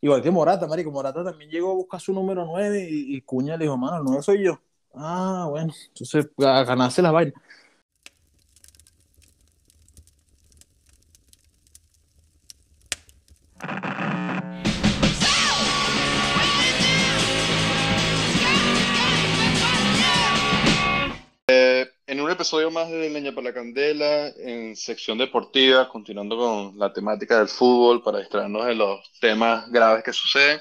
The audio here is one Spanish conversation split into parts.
Igual que Morata, marico. Morata también llegó a buscar su número 9 y, Cuña le dijo, mano, el 9 soy yo. Ah, bueno, entonces ganarse las vainas. Un episodio más de Leña para la Candela, en sección deportiva, continuando con la temática del fútbol para distraernos de los temas graves que suceden.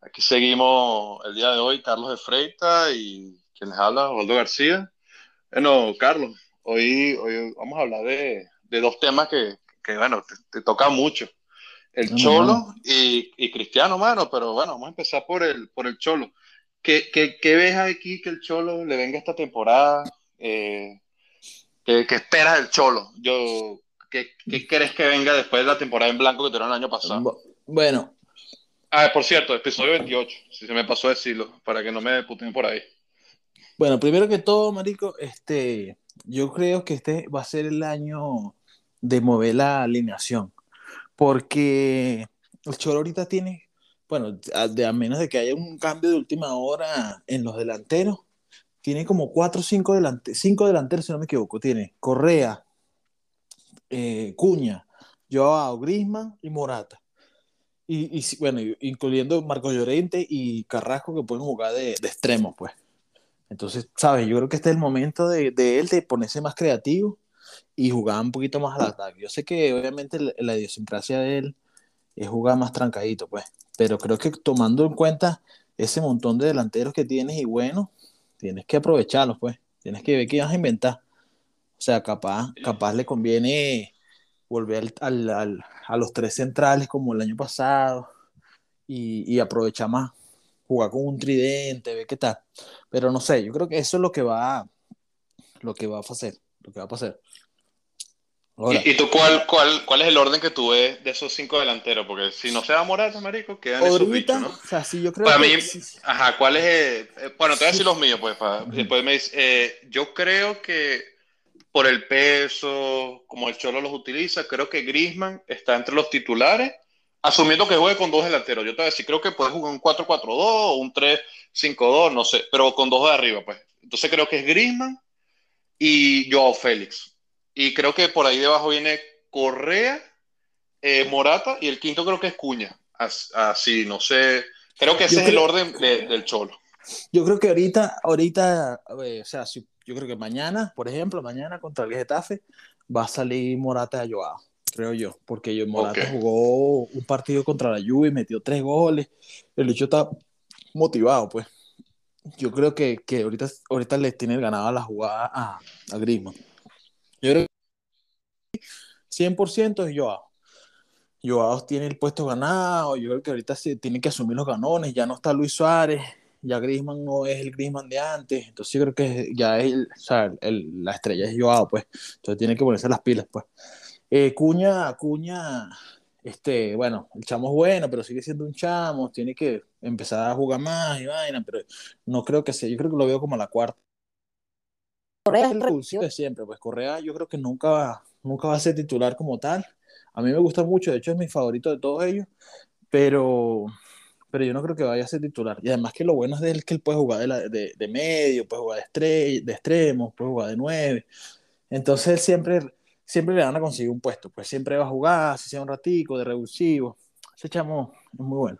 Aquí seguimos el día de hoy, Carlos de Freita y quien les habla, Osvaldo García. Bueno, Carlos, hoy, hoy vamos a hablar de, de dos temas que, que bueno, te, te toca mucho. El No, Cholo mano. y, y Cristiano, mano, pero bueno, vamos a empezar por el, por el Cholo. ¿Qué, qué, qué ves aquí que el Cholo le venga esta temporada? Eh, ¿qué, qué esperas del Cholo? Yo, ¿qué, qué crees que venga después de la temporada en blanco que tuvieron el año pasado? Bu- Bueno, Ah, por cierto, episodio 28, si se me pasó decirlo, para que no me puten por ahí. bueno, primero que todo, marico, este, yo creo que este va a ser el año de mover la alineación, porque el Cholo ahorita tiene, bueno, a, de, a menos de que haya un cambio de última hora en los delanteros, tiene como cuatro o cinco, delante, cinco delanteros, si no me equivoco. Tiene Correa, eh, Cuña, Joao, Griezmann y Morata. Y, bueno, incluyendo Marco Llorente y Carrasco que pueden jugar de, de extremos, pues. Entonces, ¿sabes? Yo creo que este es el momento de, de él de ponerse más creativo y jugar un poquito más al ataque. Yo sé que obviamente la, la idiosincrasia de él es jugar más trancadito, pues. Pero creo que tomando en cuenta ese montón de delanteros que tienes y bueno, tienes que aprovecharlos, pues. Tienes que ver qué vas a inventar. O sea, capaz, capaz le conviene volver al, al- a los tres centrales como el año pasado y, y aprovechar más, jugar con un tridente, ver qué tal. Pero no sé, yo creo que eso es lo que va, lo que va a hacer, lo que va a pasar. ¿Y, tú cuál, cuál, cuál es el orden que tú ves de esos cinco delanteros? Porque si no se va Morata, marico, quedan esos ahorita, bichos, ¿no? o sea, sí, yo creo Para que mí, sí, ajá, ¿cuál es? eh, eh, bueno, te voy a decir los míos, pues, para, después me dices, eh, yo creo que por el peso, como el Cholo los utiliza, creo que Griezmann está entre los titulares, asumiendo que juegue con dos delanteros. Yo te voy a decir, creo que puede jugar un 4-4-2 o un 3-5-2, no sé, pero con dos de arriba, pues. Entonces creo que es Griezmann y Joao Félix. Y creo que por ahí debajo viene Correa, eh, Morata y el quinto creo que es Cuña. As- Así, no sé. Creo que ese Yo es el orden de- del Cholo. yo creo que ahorita, ahorita, eh, o sea, si- yo creo que mañana, por ejemplo, mañana contra el Getafe va a salir Morata a Joao, creo yo, porque yo, Morata jugó un partido contra la Juve metió tres goles, el hecho está motivado, pues. Yo creo que, que ahorita, ahorita le tiene ganada la jugada a, a Griezmann. Yo creo que 100% es Joao. Joao tiene el puesto ganado, yo creo que ahorita se tiene que asumir los ganones, ya no está Luis Suárez, ya Griezmann no es el Griezmann de antes, entonces yo creo que ya es, el- o sea, el- la estrella es Joao, pues, entonces tiene que ponerse las pilas, pues. Eh, Cuña, Cuña, este, bueno, el chamo es bueno, pero sigue siendo un chamo, tiene que empezar a jugar más y vaina, pero no creo que sea, yo creo que lo veo como la cuarta. Correa es el revulsivo de siempre, pues Correa yo creo que nunca va, nunca va a ser titular como tal. A mí me gusta mucho, de hecho es mi favorito de todos ellos, pero, pero yo no creo que vaya a ser titular. Y además que lo bueno es de él que él puede jugar de, la- de, de medio, puede jugar de, estre- de extremos, puede jugar de nueve. Entonces él siempre, siempre le van a conseguir un puesto, pues siempre va a jugar, si sea un ratico, de revulsivo. Ese chamo es muy bueno.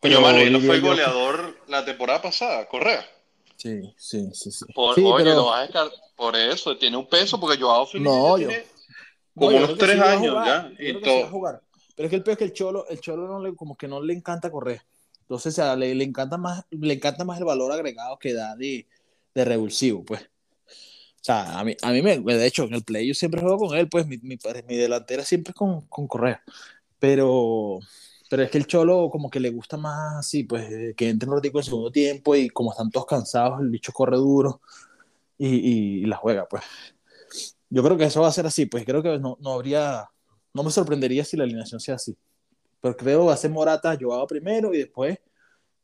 Coño, mano, y no fue yo goleador la temporada pasada, Correa. Sí, sí, sí, sí. Por, Sí, oye, pero- lo vas a descar- por eso, tiene un peso, porque Joao Félix No, yo- tiene como yo unos tres sí años jugar, ya. yo Y todo. jugar. Pero es que el peor es que el Cholo, el Cholo no le, como que no le encanta correr. Entonces, o sea, le, le encanta más, le encanta más el valor agregado que da de, de revulsivo, pues. O sea, a mí, a mí me, de hecho, en el play yo siempre juego con él, pues mi, mi, mi delantera siempre es con, con Correa. Pero, pero es que el Cholo como que le gusta más así, pues, eh, que entre un ratico en el segundo tiempo y como están todos cansados, el bicho corre duro y, y, y la juega, pues. Yo creo que eso va a ser así, pues creo que no, no habría, no me sorprendería si la alineación sea así. Pero creo que va a ser Morata, Joao primero y después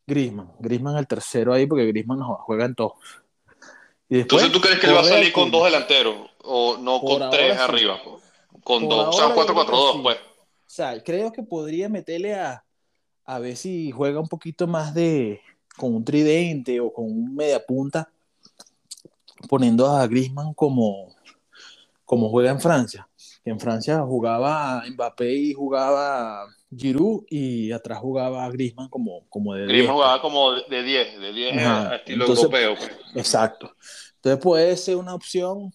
Griezmann. Griezmann el tercero ahí porque Griezmann no juega en todo. Y después, Entonces, ¿tú crees que él va a salir con dos delanteros? ¿O no con tres sí. arriba? po? Con Por dos. O sea, un ahora yo creo que 4-4-2, sí. pues. O sea, creo que podría meterle a, a ver si juega un poquito más de con un tridente o con un media punta, poniendo a Griezmann como, como juega en Francia. En Francia jugaba Mbappé y jugaba Giroud y atrás jugaba Griezmann como, como de Griezmann jugaba como de 10, de 10 estilo europeo. Pues. Exacto. Entonces puede ser una opción,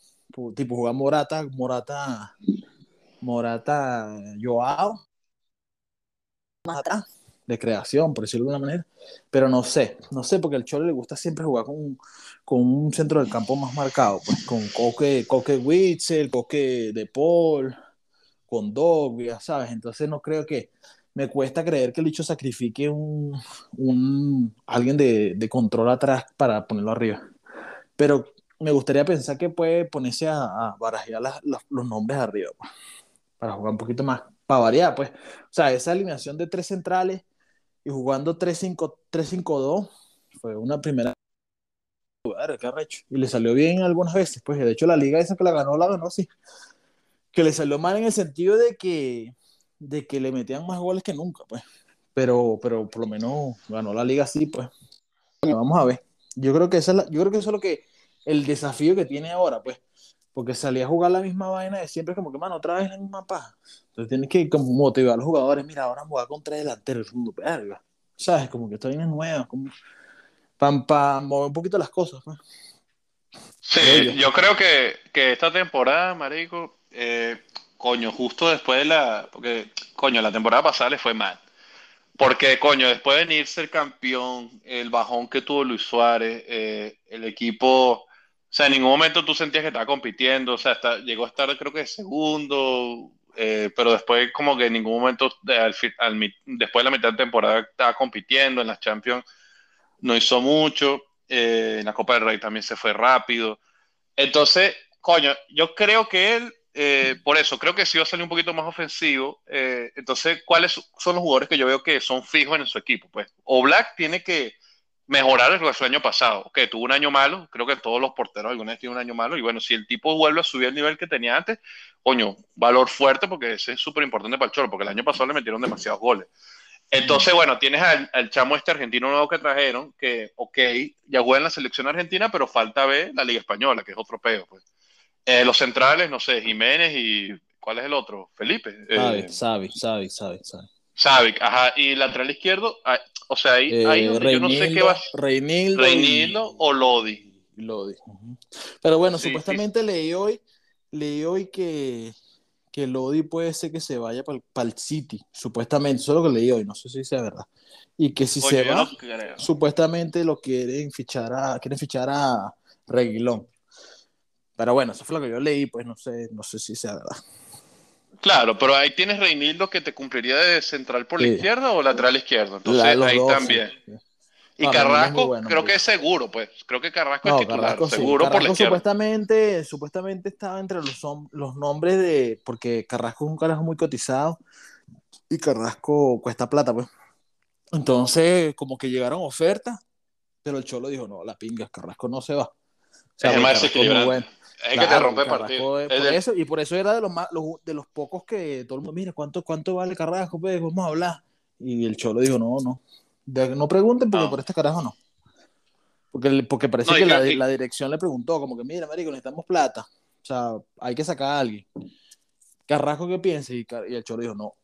tipo jugar Morata, Morata, Morata, Joao, más atrás, de creación, por decirlo de alguna manera. Pero no sé, no sé, porque al Cholo le gusta siempre jugar con, con un centro del campo más marcado, pues con Coque, Coque Witzel, Coque De Paul, con Dogbia, ¿sabes? Entonces no creo que, me cuesta creer que el Licho sacrifique un, un alguien de, de, control atrás para ponerlo arriba. Pero me gustaría pensar que puede ponerse a, a barajear los nombres arriba, pues, para jugar un poquito más, para variar, pues. O sea, esa alineación de tres centrales y jugando 3-5-2 fue una primera. Y le salió bien algunas veces, pues. De hecho, la liga esa que la ganó, la ganó sí. Que le salió mal en el sentido de que, de que le metían más goles que nunca, pues. Pero, pero por lo menos ganó la liga así, pues. vamos a ver. Yo creo que esa es yo creo que eso es lo que el desafío que tiene ahora, pues, porque salía a jugar la misma vaina de siempre, como que, mano, otra vez la misma paja. Entonces tienes que como, motivar a los jugadores, mira, ahora jugar con tres delanteros, verga. ¿Sabes? Como que esta vaina es nueva, como para mover un poquito las cosas, pues. Sí, yo creo que, que esta temporada, marico, eh, coño, justo después de la, porque, coño, la temporada pasada le fue mal. Porque, coño, después de venir ser campeón, el bajón que tuvo Luis Suárez, eh, el equipo, o sea, en ningún momento tú sentías que estaba compitiendo, o sea, hasta, llegó a estar creo que segundo, eh, pero después como que en ningún momento, después de la mitad de temporada estaba compitiendo, en las Champions no hizo mucho, eh, en la Copa del Rey también se fue rápido. Entonces, coño, yo creo que él eh, por eso, creo que sí va a salir un poquito más ofensivo. Eh, entonces, ¿cuáles son los jugadores que yo veo que son fijos en su equipo? Pues, o Black tiene que mejorar el del año pasado. Que tuvo un año malo, creo que todos los porteros alguna vez tienen un año malo. Y bueno, si el tipo vuelve a subir el nivel que tenía antes, coño, valor fuerte porque ese es súper importante para el Cholo, porque el año pasado le metieron demasiados goles. Entonces, bueno, tienes al, chamo este argentino nuevo que trajeron, que, ok, ya juega en la selección argentina, pero falta ver la Liga Española, que es otro peo, pues. Eh, los centrales, no sé, Jiménez y ¿cuál es el otro? Felipe. Eh, Sabi, Sabi, Sabi. ajá. Y lateral izquierdo, ah, o sea, ahí, eh, yo no sé qué va. Reinildo, Reinildo o Lodi. Lodi. Pero bueno, supuestamente leí hoy, leí hoy que, que Lodi puede ser que se vaya para el City, supuestamente, eso es lo que leí hoy, no sé si sea verdad. Y que si se va, supuestamente lo quieren fichar a, quieren fichar a Reguilón. Pero bueno, eso fue lo que yo leí, pues no sé, no sé si sea verdad. Claro, pero ahí tienes Reinildo que te cumpliría de central por la izquierda o lateral izquierdo. Entonces ahí también. Y Carrasco, creo que es seguro, pues. Creo que Carrasco es titular, seguro por la izquierda. Supuestamente, supuestamente estaba entre los, los nombres de. Porque Carrasco es un carajo muy cotizado y Carrasco cuesta plata, pues. Entonces, como que llegaron ofertas, pero el Cholo dijo: No, la pinga, Carrasco no se va. O sea, es más bueno. Es que te rompe partido. eso, y por eso era de los, más, de los pocos que todo el mundo, mira, ¿cuánto, cuánto vale Carrasco? Pues vamos a hablar. Y el Cholo dijo, no, no. no pregunten porque por este carajo no. Porque, porque parece que, la, la, dirección le preguntó, como que, mira, marico, necesitamos plata. O sea, hay que sacar a alguien. Carrasco, ¿qué piensa? Y, el Cholo dijo, no.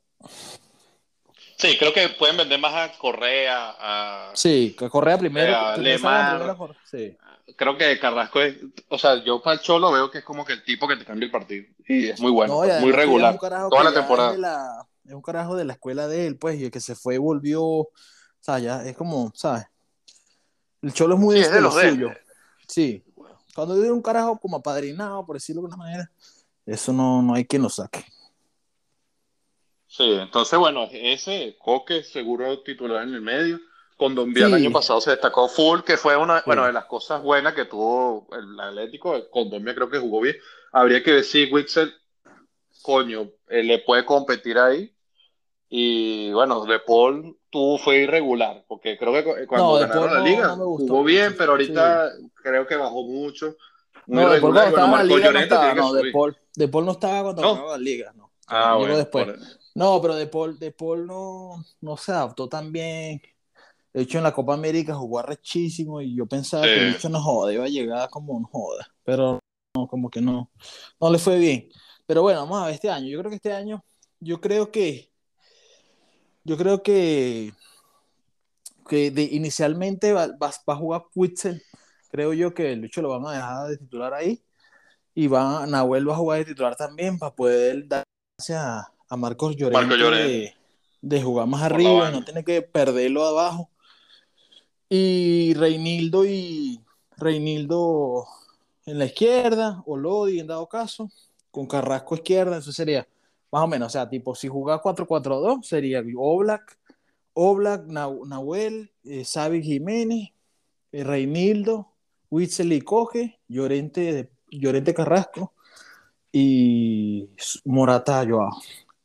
Sí, creo que pueden vender más a Correa. A, sí, Correa primero. A sí creo que Carrasco es, o sea, yo para el Cholo veo que es como que el tipo que te cambia el partido. Y es muy bueno, muy regular. Toda la temporada. Es, un carajo de la escuela de él, pues, y el que se fue volvió, o sea, ya es como, ¿sabes? El Cholo es muy sí, de, los suyo. Sí. Cuando viene un carajo como apadrinado, por decirlo de alguna manera, eso no, no hay quien lo saque. Sí, entonces, bueno, ese Coque seguro titular en el medio. Condombia el año pasado se destacó full, que fue una bueno, de las cosas buenas que tuvo el Atlético. Condombia creo que jugó bien. Habría que decir, Wixel, coño, eh, le puede competir ahí. Y bueno, De Paul tuvo, fue irregular, porque creo que cuando ganaron la liga jugó bien, pero ahorita creo que bajó mucho. no, De Paul estaba en la liga no estaba, no, de Paul, de Paul no estaba cuando no. la liga, no. Ah, bueno, después. No, pero De Paul, de Paul no, no se adaptó tan bien. De hecho, en la Copa América jugó arrechísimo y yo pensaba que el hecho no joda, iba a llegar como un joda, pero no, como que no, no le fue bien. Pero bueno, vamos a ver este año. Yo creo que este año, yo creo que, yo creo que, que de, inicialmente va, va, a jugar Witzel. Creo yo que el hecho lo van a dejar de titular ahí. Y va, Nahuel va a jugar de titular también para poder darse a, a Marcos Llorente, De, jugar más arriba no tiene que perderlo abajo. Y Reinildo y Reinildo en la izquierda, o Lodi en dado caso, con Carrasco izquierda, eso sería más o menos, o sea, tipo, si jugaba 4-4-2, sería Oblak, Oblak, Nahuel, eh, Jiménez, eh, Reinildo, Witzel y Coge, Llorente, Llorente Carrasco y Morata Joao.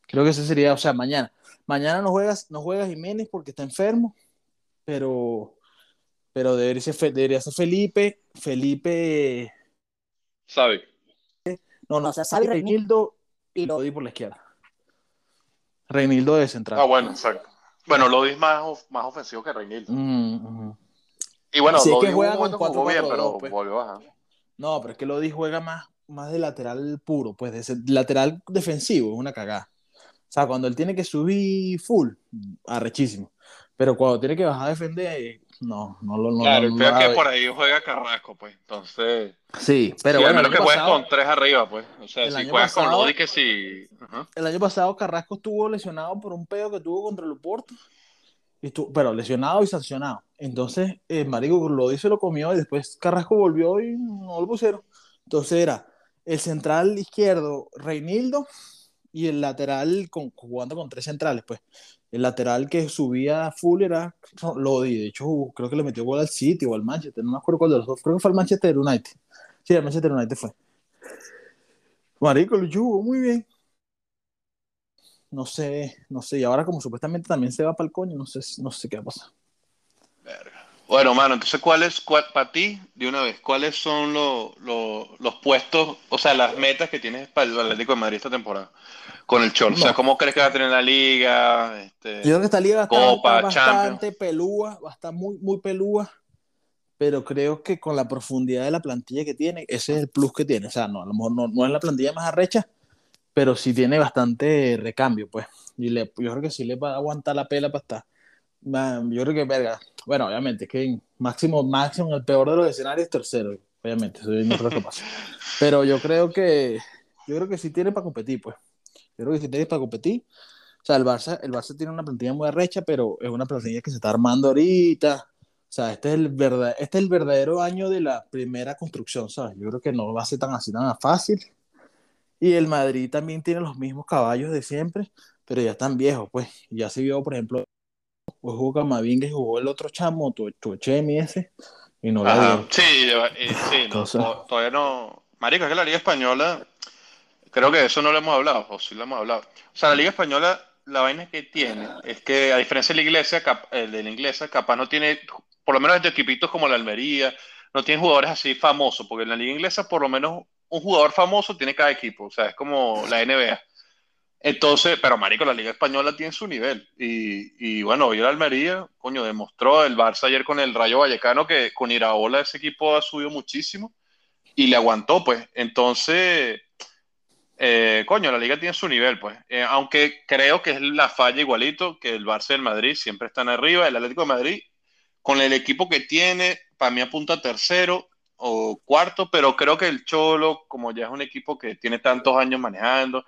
Creo que ese sería, o sea, mañana. Mañana no juegas, no juegas Jiménez porque está enfermo, pero, pero debería ser, debería ser Felipe, Felipe. Sabe. No, no, o sea, sabe Reinildo y lo di por la izquierda. Reinildo de central. Ah, bueno, exacto. Bueno, lo es más, más ofensivo que Reinildo. Mm, y bueno, sí, lo es que juega con 4 bien, pero pues. volvió a No, pero es que Lodi juega más, más de lateral puro, pues de lateral defensivo, es una cagada. O sea, cuando él tiene que subir full, arrechísimo. Pero cuando tiene que bajar a defender, no, no lo no, Claro, no, creo que por ahí juega Carrasco, pues. Entonces. Sí, pero sí, bueno. A menos que juegues con tres arriba, pues. O sea, si juegas pasado, con Lodi, que sí. Uh -huh. El año pasado Carrasco estuvo lesionado por un pedo que tuvo contra el Oporto. Estuvo, pero lesionado y sancionado. Entonces, eh, Marico Lodi se lo comió y después Carrasco volvió y no lo pusieron. Entonces era el central izquierdo, Reinildo y el lateral jugando con tres centrales, pues. El lateral que subía full era Lodi, de hecho creo que le metió gol al City o al Manchester, no me acuerdo cuál de los dos, creo que fue al Manchester United. Sí, al Manchester United fue. Marico, lo jugó muy bien. No sé, no sé, y ahora como supuestamente también se va para el coño, no sé, no sé qué va a pasar. Verga. Bueno, mano, entonces, ¿cuáles, cuál, para ti, de una vez, cuáles son lo, lo, los puestos, o sea, las metas que tienes para el Atlético de Madrid esta temporada con el Cholo? No. O sea, ¿cómo crees que va a tener la liga? Este, Yo creo que esta liga va a estar, Copa, bastante pelúa, va a estar muy, muy pelúa, pero creo que con la profundidad de la plantilla que tiene, ese es el plus que tiene. O sea, no, a lo mejor no, no es la plantilla más arrecha, pero sí tiene bastante recambio, pues. Y le, yo creo que sí le va a aguantar la pela para estar. Man, yo creo que, verga, bueno, obviamente, es que máximo, máximo, el peor de los escenarios, tercero, obviamente, eso no creo que pase. Pero yo creo que, yo creo que sí tiene para competir, pues. Yo creo que sí tiene para competir. O sea, el Barça, el Barça tiene una plantilla muy arrecha, pero es una plantilla que se está armando ahorita. O sea, este es el, verdad, este es el verdadero año de la primera construcción, ¿sabes? Yo creo que no va a ser tan así, tan fácil. Y el Madrid también tiene los mismos caballos de siempre, pero ya están viejos, pues. Ya se vio, por ejemplo, pues jugó Camavinga y jugó el otro chamo, Tuechemi ese, y no la. Sí, eh, sí Entonces, no, todavía no. Marico, es que la Liga Española, creo que de eso no lo hemos hablado, o sí lo hemos hablado. O sea, la Liga Española, la vaina que tiene es que, a diferencia de la iglesia, cap, de la inglesa, capaz no tiene, por lo menos de equipitos como la Almería, no tiene jugadores así famosos, porque en la Liga Inglesa, por lo menos, un jugador famoso tiene cada equipo, o sea, es como la NBA. Entonces, pero marico, la Liga Española tiene su nivel. Y, y bueno, hoy el Almería, coño, demostró el Barça ayer con el Rayo Vallecano que con Iraola ese equipo ha subido muchísimo y le aguantó, pues. Entonces, eh, coño, la Liga tiene su nivel, pues. Eh, aunque creo que es la falla igualito, que el Barça y el Madrid siempre están arriba. El Atlético de Madrid, con el equipo que tiene, para mí apunta tercero o cuarto, pero creo que el Cholo, como ya es un equipo que tiene tantos años manejando,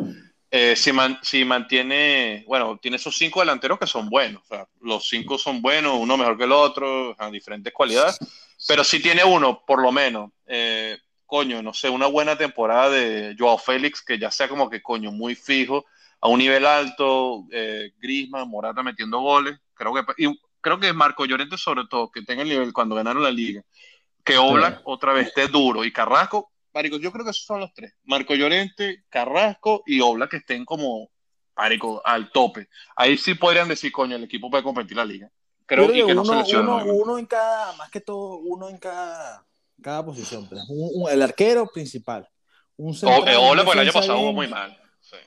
eh, si, man, si, mantiene, bueno, tiene esos cinco delanteros que son buenos, o sea, los cinco son buenos, uno mejor que el otro, a diferentes cualidades, pero si tiene uno, por lo menos, eh, coño, no sé, una buena temporada de Joao Félix, que ya sea como que, coño, muy fijo, a un nivel alto, eh, Grisman, Morata metiendo goles, creo que, y creo que Marco Llorente sobre todo, que tenga el nivel cuando ganaron la liga, que Oblak sí. otra vez esté duro, y Carrasco, Marico, yo creo que esos son los tres. Marco Llorente, Carrasco y Obla que estén como, Marico, al tope. Ahí sí podrían decir, coño, el equipo puede competir la liga. Creo, que, que uno, no se uno, uno, en cada, más que todo, uno en cada, cada posición. Un, un, el arquero principal. Un central, o, Obla, pues el año pasado jugó muy mal.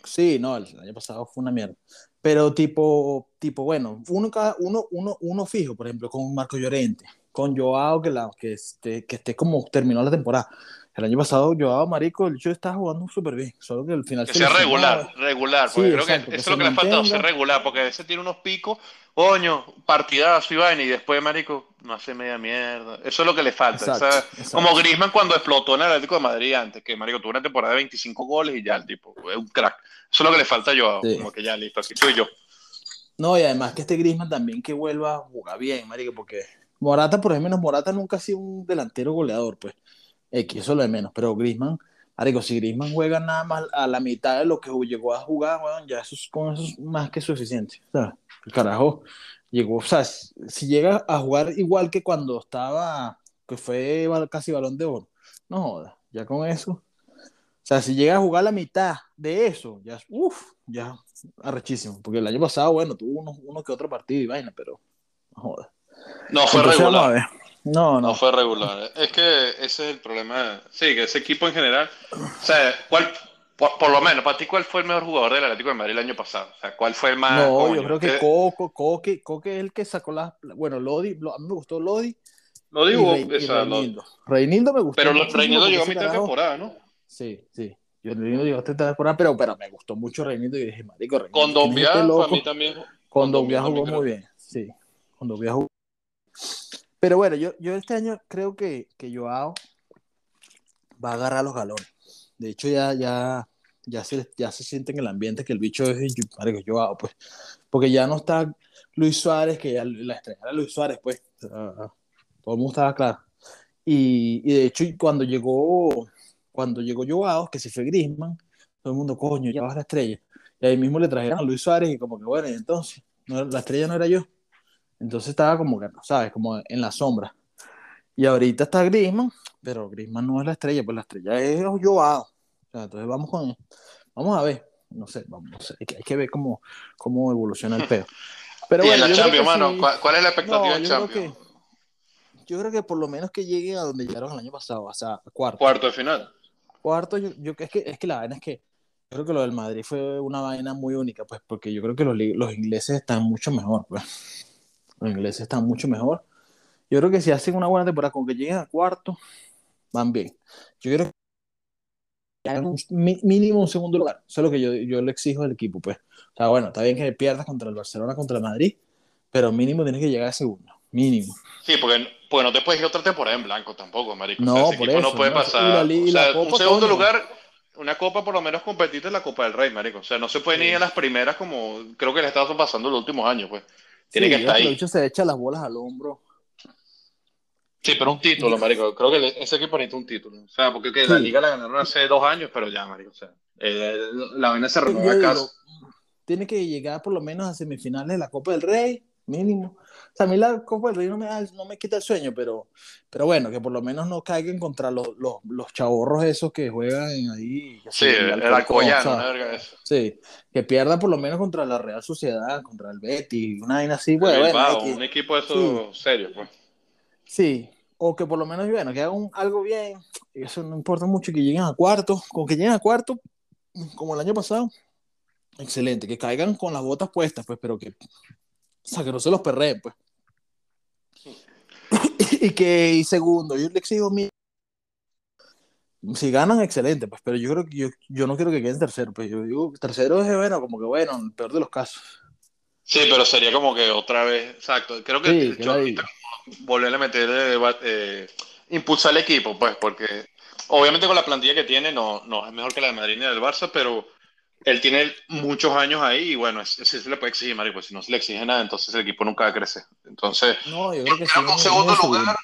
Sí. no, el año pasado fue una mierda. Pero tipo, tipo bueno, uno, cada, uno, uno, uno fijo, por ejemplo, con Marco Llorente, con Joao, que, la, que, esté, que esté como terminó la temporada. El año pasado Joao Marico, el hecho estaba jugando súper bien, solo que al final... Que sea regular, regular, porque creo que eso es lo que le ha faltado, ser regular, porque a veces tiene unos picos, coño, partidazo y vaina, y después Marico no hace media mierda. Eso es lo que le falta. Como Griezmann cuando explotó en el Atlético de Madrid antes, que Marico tuvo una temporada de 25 goles y ya el tipo, es un crack. Eso es lo que le falta a Joao, como que ya listo, así soy yo. No, y además que este Griezmann también que vuelva a jugar bien, Marico, porque Morata, por ejemplo, Morata nunca ha sido un delantero goleador, pues. X, eso es lo de menos. Pero Grisman, Marico, si Grisman juega nada más a la mitad de lo que llegó a jugar, bueno, ya eso es, con eso es más que suficiente. O sea, el carajo llegó, o sea, si llega a jugar igual que cuando estaba, que fue casi balón de oro, no joda, ya con eso. O sea, si llega a jugar la mitad de eso, ya, uff, ya arrechísimo. Porque el año pasado, bueno, tuvo uno, uno que otro partido y vaina, pero no joda. No, fue regular. No, no. No fue regular. Es que ese es el problema. Sí, que ese equipo en general. O sea, ¿cuál, por, lo menos, para ti, ¿cuál fue el mejor jugador del Atlético de Madrid el año pasado? O sea, ¿cuál fue el más. No, yo creo que Coco, Coque, Coque es el que sacó la. Bueno, Lodi, a mí me gustó Lodi. Lodi digo, Reinildo. Reinildo me gustó. Pero Reinildo llegó a mitad de temporada, ¿no? Sí, sí. Yo Reinildo llegó a mitad de temporada, pero, pero me gustó mucho Reinildo y dije, marico, Reinildo. Con Don Via, a mí también. Con Don Via jugó muy bien, sí. Con Don Via jugó pero bueno, yo, yo este año creo que, que Joao va a agarrar los galones. De hecho, ya, ya, ya, se, ya se siente en el ambiente que el bicho es Joao, pues. Porque ya no está Luis Suárez, que ya la estrella era Luis Suárez, pues. todo el mundo estaba claro. Y, y, de hecho, cuando llegó, cuando llegó Joao, que se fue Grisman, todo el mundo, coño, ya va la estrella. Y ahí mismo le trajeron a Luis Suárez y como que, bueno, entonces, no, la estrella no era yo. Entonces estaba como que, ¿sabes? Como en la sombra. Y ahorita está Griezmann, pero Griezmann no es la estrella, pues la estrella es Joao. O sea, entonces vamos con, vamos a ver, no sé, vamos, hay, que, hay que ver cómo, cómo evoluciona el pedo. Pero ¿Y bueno, en la Champions, mano, ¿cuál, es la expectativa en Champions? yo creo que por lo menos que lleguen a donde llegaron el año pasado, o sea, cuarto. Cuarto de final. Cuarto, yo, yo es que es que la vaina es que yo creo que lo del Madrid fue una vaina muy única, pues, porque yo creo que los, los ingleses están mucho mejor, pues. Los ingleses están mucho mejor. Yo creo que si hacen una buena temporada, con que lleguen a cuarto, van bien. Yo creo que hagan un mínimo un segundo lugar. Eso es lo que yo, yo le exijo al equipo, pues. O sea, bueno, está bien que pierdas contra el Barcelona, contra el Madrid, pero mínimo tienes que llegar a segundo. Mínimo. Sí, porque, no te puedes ir otra temporada en blanco tampoco, marico. No, por eso, no puede pasar. un segundo lugar, una copa por lo menos competiste en la Copa del Rey, marico. O sea, no se pueden ir a las primeras como creo que le estado pasando los últimos años, pues. Tiene que estar ahí. se echa las bolas al hombro. Sí, pero un título, marico. Creo que ese equipo necesita un título. O sea, porque la liga la ganaron hace dos años, pero ya, marico. O sea, eh, la vaina se renueva acá. Tiene que llegar por lo menos a semifinales de la Copa del Rey, mínimo. Sea, a mí la Copa del Rey no me, no me quita el sueño, pero, pero bueno, que por lo menos no caigan contra los, los, los chavorros esos que juegan ahí. sí, el, Alcoyano, Sí, que pierda por lo menos contra la Real Sociedad, contra el Betty, una vaina así, bueno, un equipo de esos serio, pues. Sí, o que por lo menos, bueno, que hagan algo bien, eso no importa mucho, que lleguen a cuarto, con que lleguen a cuarto, como el año pasado, excelente, que caigan con las botas puestas, pues, pero que, o sea, que no se los perreen, pues. Y que y segundo, yo le exijo mi si ganan, excelente, pues, pero yo creo que yo, yo no quiero que queden tercero, pues yo digo, tercero es bueno, como que bueno, el peor de los casos. Sí, pero sería como que otra vez, exacto, creo que yo volver a meter, eh, impulsar el equipo, pues, porque obviamente con la plantilla que tiene no, no es mejor que la de Madrid ni del Barça, pero él tiene muchos años ahí y bueno, sí se le puede exigir, Mario, pues si no se le exige nada, entonces el equipo nunca crecer. Entonces, no, yo creo que sí, un segundo lugar,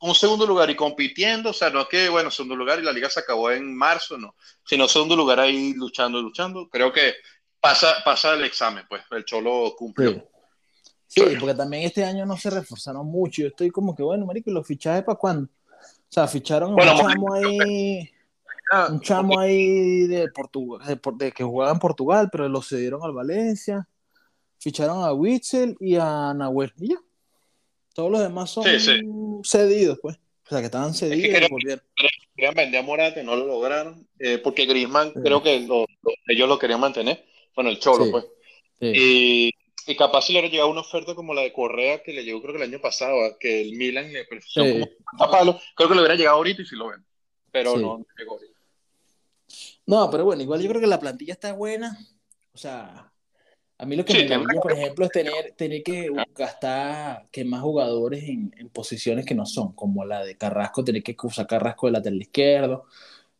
un segundo lugar y compitiendo, o sea, no es que, bueno, segundo lugar y la liga se acabó en marzo, no, sino segundo lugar ahí luchando y luchando, creo que pasa, pasa el examen, pues, el Cholo cumplió. Sí. porque también este año no se reforzaron mucho, yo estoy como que, bueno, marico, los fichajes para cuándo? O sea, ficharon a un chamo ahí un chamo ahí de Portugal, de, que jugaba en Portugal, pero lo cedieron al Valencia. Ficharon a Witzel y a Nahuel. Y ya. Todos los demás son cedidos, pues. O sea, que estaban cedidos. Es querían vender a Morata y no lo lograron, eh, porque Griezmann creo que ellos lo querían mantener, bueno, el Cholo, pues. Y, y, capaz si le hubiera llegado una oferta como la de Correa, que le llegó creo que el año pasado, que el Milan le prestó como palo, creo que le hubiera llegado ahorita y si lo ven, pero no llegó No, pero bueno, igual yo creo que la plantilla está buena, o sea, a mí lo que me gusta, por ejemplo, es tener, tener que gastar que más jugadores en, en, posiciones que no son, como la de Carrasco, tener que usar Carrasco de lateral izquierdo,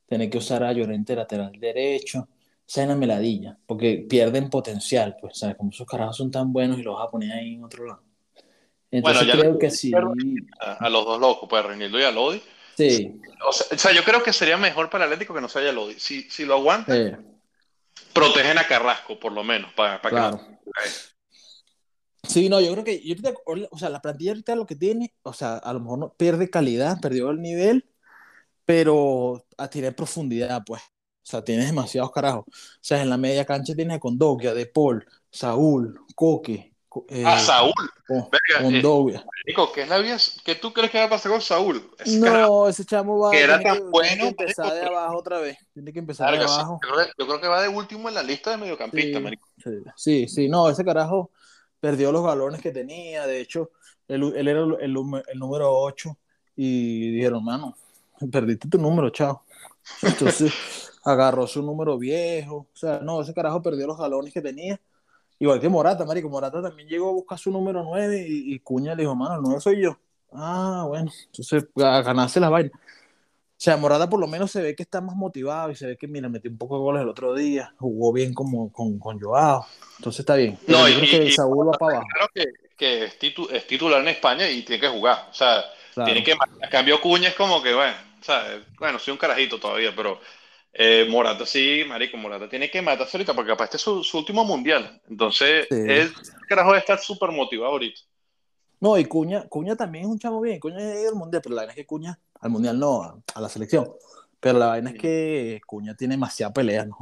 tener que usar a Llorente lateral derecho. Esa es una meladilla, porque pierden potencial, pues, ¿sabes? Como esos carajos son tan buenos y los vas a poner ahí en otro lado. Entonces bueno, creo que sí. A, los dos locos, pues, a Reinildo y a Lodi. Sí. O sea, yo creo que sería mejor para el Atlético que no se haya Lodi. Si, si lo aguanta, protegen a Carrasco, por lo menos, para, claro. Sí, no, yo creo que, o sea, la plantilla ahorita lo que tiene, o sea, a lo mejor no, pierde calidad, perdió el nivel, pero a tiene profundidad, pues. O sea, tienes demasiados carajos. O sea, en la media cancha tienes a Condogbia, De Paul, Saúl, Coque, eh, ah, Saúl. Con, Venga, eh, ¿qué, es la vida, ¿qué tú crees que va a pasar con Saúl? no, ese chamo va que era tan bueno. Tiene que empezar de abajo otra vez. Tiene que empezar de abajo. Yo creo, que, va de último en la lista de mediocampistas, sí, Sí, sí, no, ese carajo perdió los galones que tenía. De hecho, él, él era el, el, número 8 y dijeron, mano, perdiste tu número, chao. Entonces agarró su número viejo. O sea, no, ese carajo perdió los galones que tenía Igual que Morata, marico. Morata también llegó a buscar su número 9 y, Cuña le dijo, mano, el 9 soy yo. Ah, bueno, entonces a ganarse la vaina. O sea, Morata por lo menos se ve que está más motivado y se ve que, mira, metió un poco de goles el otro día, jugó bien como con, con Joao, entonces está bien. No, y, que Saúl va para abajo. Claro que, que es, titular en España y tiene que jugar, o sea, tiene que, a cambio Cuña es como que, bueno, o sea, bueno, soy un carajito todavía, pero eh, Morata sí, marico, Morata tiene que matarse ahorita porque capaz este es su, último mundial. Entonces, él, carajo, debe estar súper motivado ahorita. No, y Cuña, Cuña también es un chavo bien. Cuña es el mundial, pero la vaina es que Cuña, al mundial no, a, la selección. Pero la vaina es que Cuña tiene demasiada pelea, ¿no?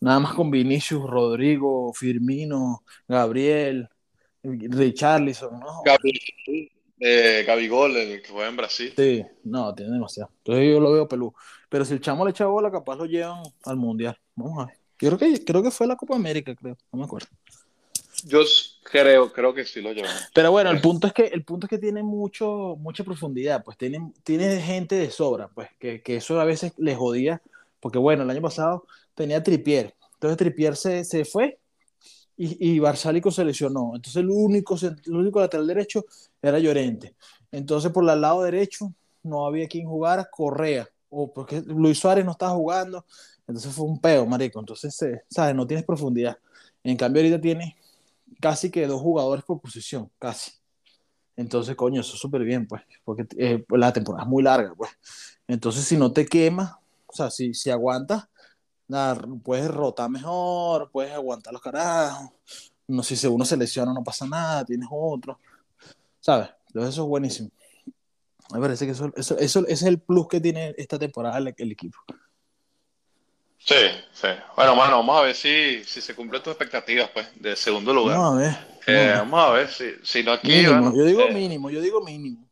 Nada más con Vinicius, Rodrigo, Firmino, Gabriel, Richarlison, ¿no? Gabriel, eh, Gabigol, el que juega en Brasil. Sí, no, tiene demasiado. Entonces yo lo veo peludo. Pero si el chamo le echa bola, capaz lo llevan al mundial. Vamos a ver. creo que, creo que fue la Copa América, creo. No me acuerdo. Yo creo, creo que sí lo llevan. Pero bueno, el punto es que, el punto es que tiene mucho, mucha profundidad, pues tiene, tiene gente de sobra, pues, que, que eso a veces le jodía, porque bueno, el año pasado tenía Tripier, entonces Tripier se, se fue y, y Barsálico se lesionó. Entonces el único, el único lateral derecho era Llorente. Entonces por el lado derecho no había quien jugara, Correa, o porque Luis Suárez no estaba jugando. Entonces fue un peo, marico. Entonces, eh, ¿sabes? No tienes profundidad. En cambio ahorita tiene casi que dos jugadores por posición, casi. Entonces, coño, eso es súper bien, pues, porque eh, la temporada es muy larga, pues. Entonces, si no te quemas, o sea, si, si aguantas, nada, puedes rotar mejor, puedes aguantar los carajos. No sé si uno se lesiona, no pasa nada, tienes otro. ¿Sabes? Entonces eso es buenísimo. Me parece que eso, eso, eso, ese es el plus que tiene esta temporada el, equipo. Sí, sí. Bueno, bueno, vamos a ver si, si se cumplen tus expectativas, pues, de segundo lugar. Vamos a ver. Eh, vamos a ver si, si no aquí. yo digo eh. mínimo, yo digo mínimo.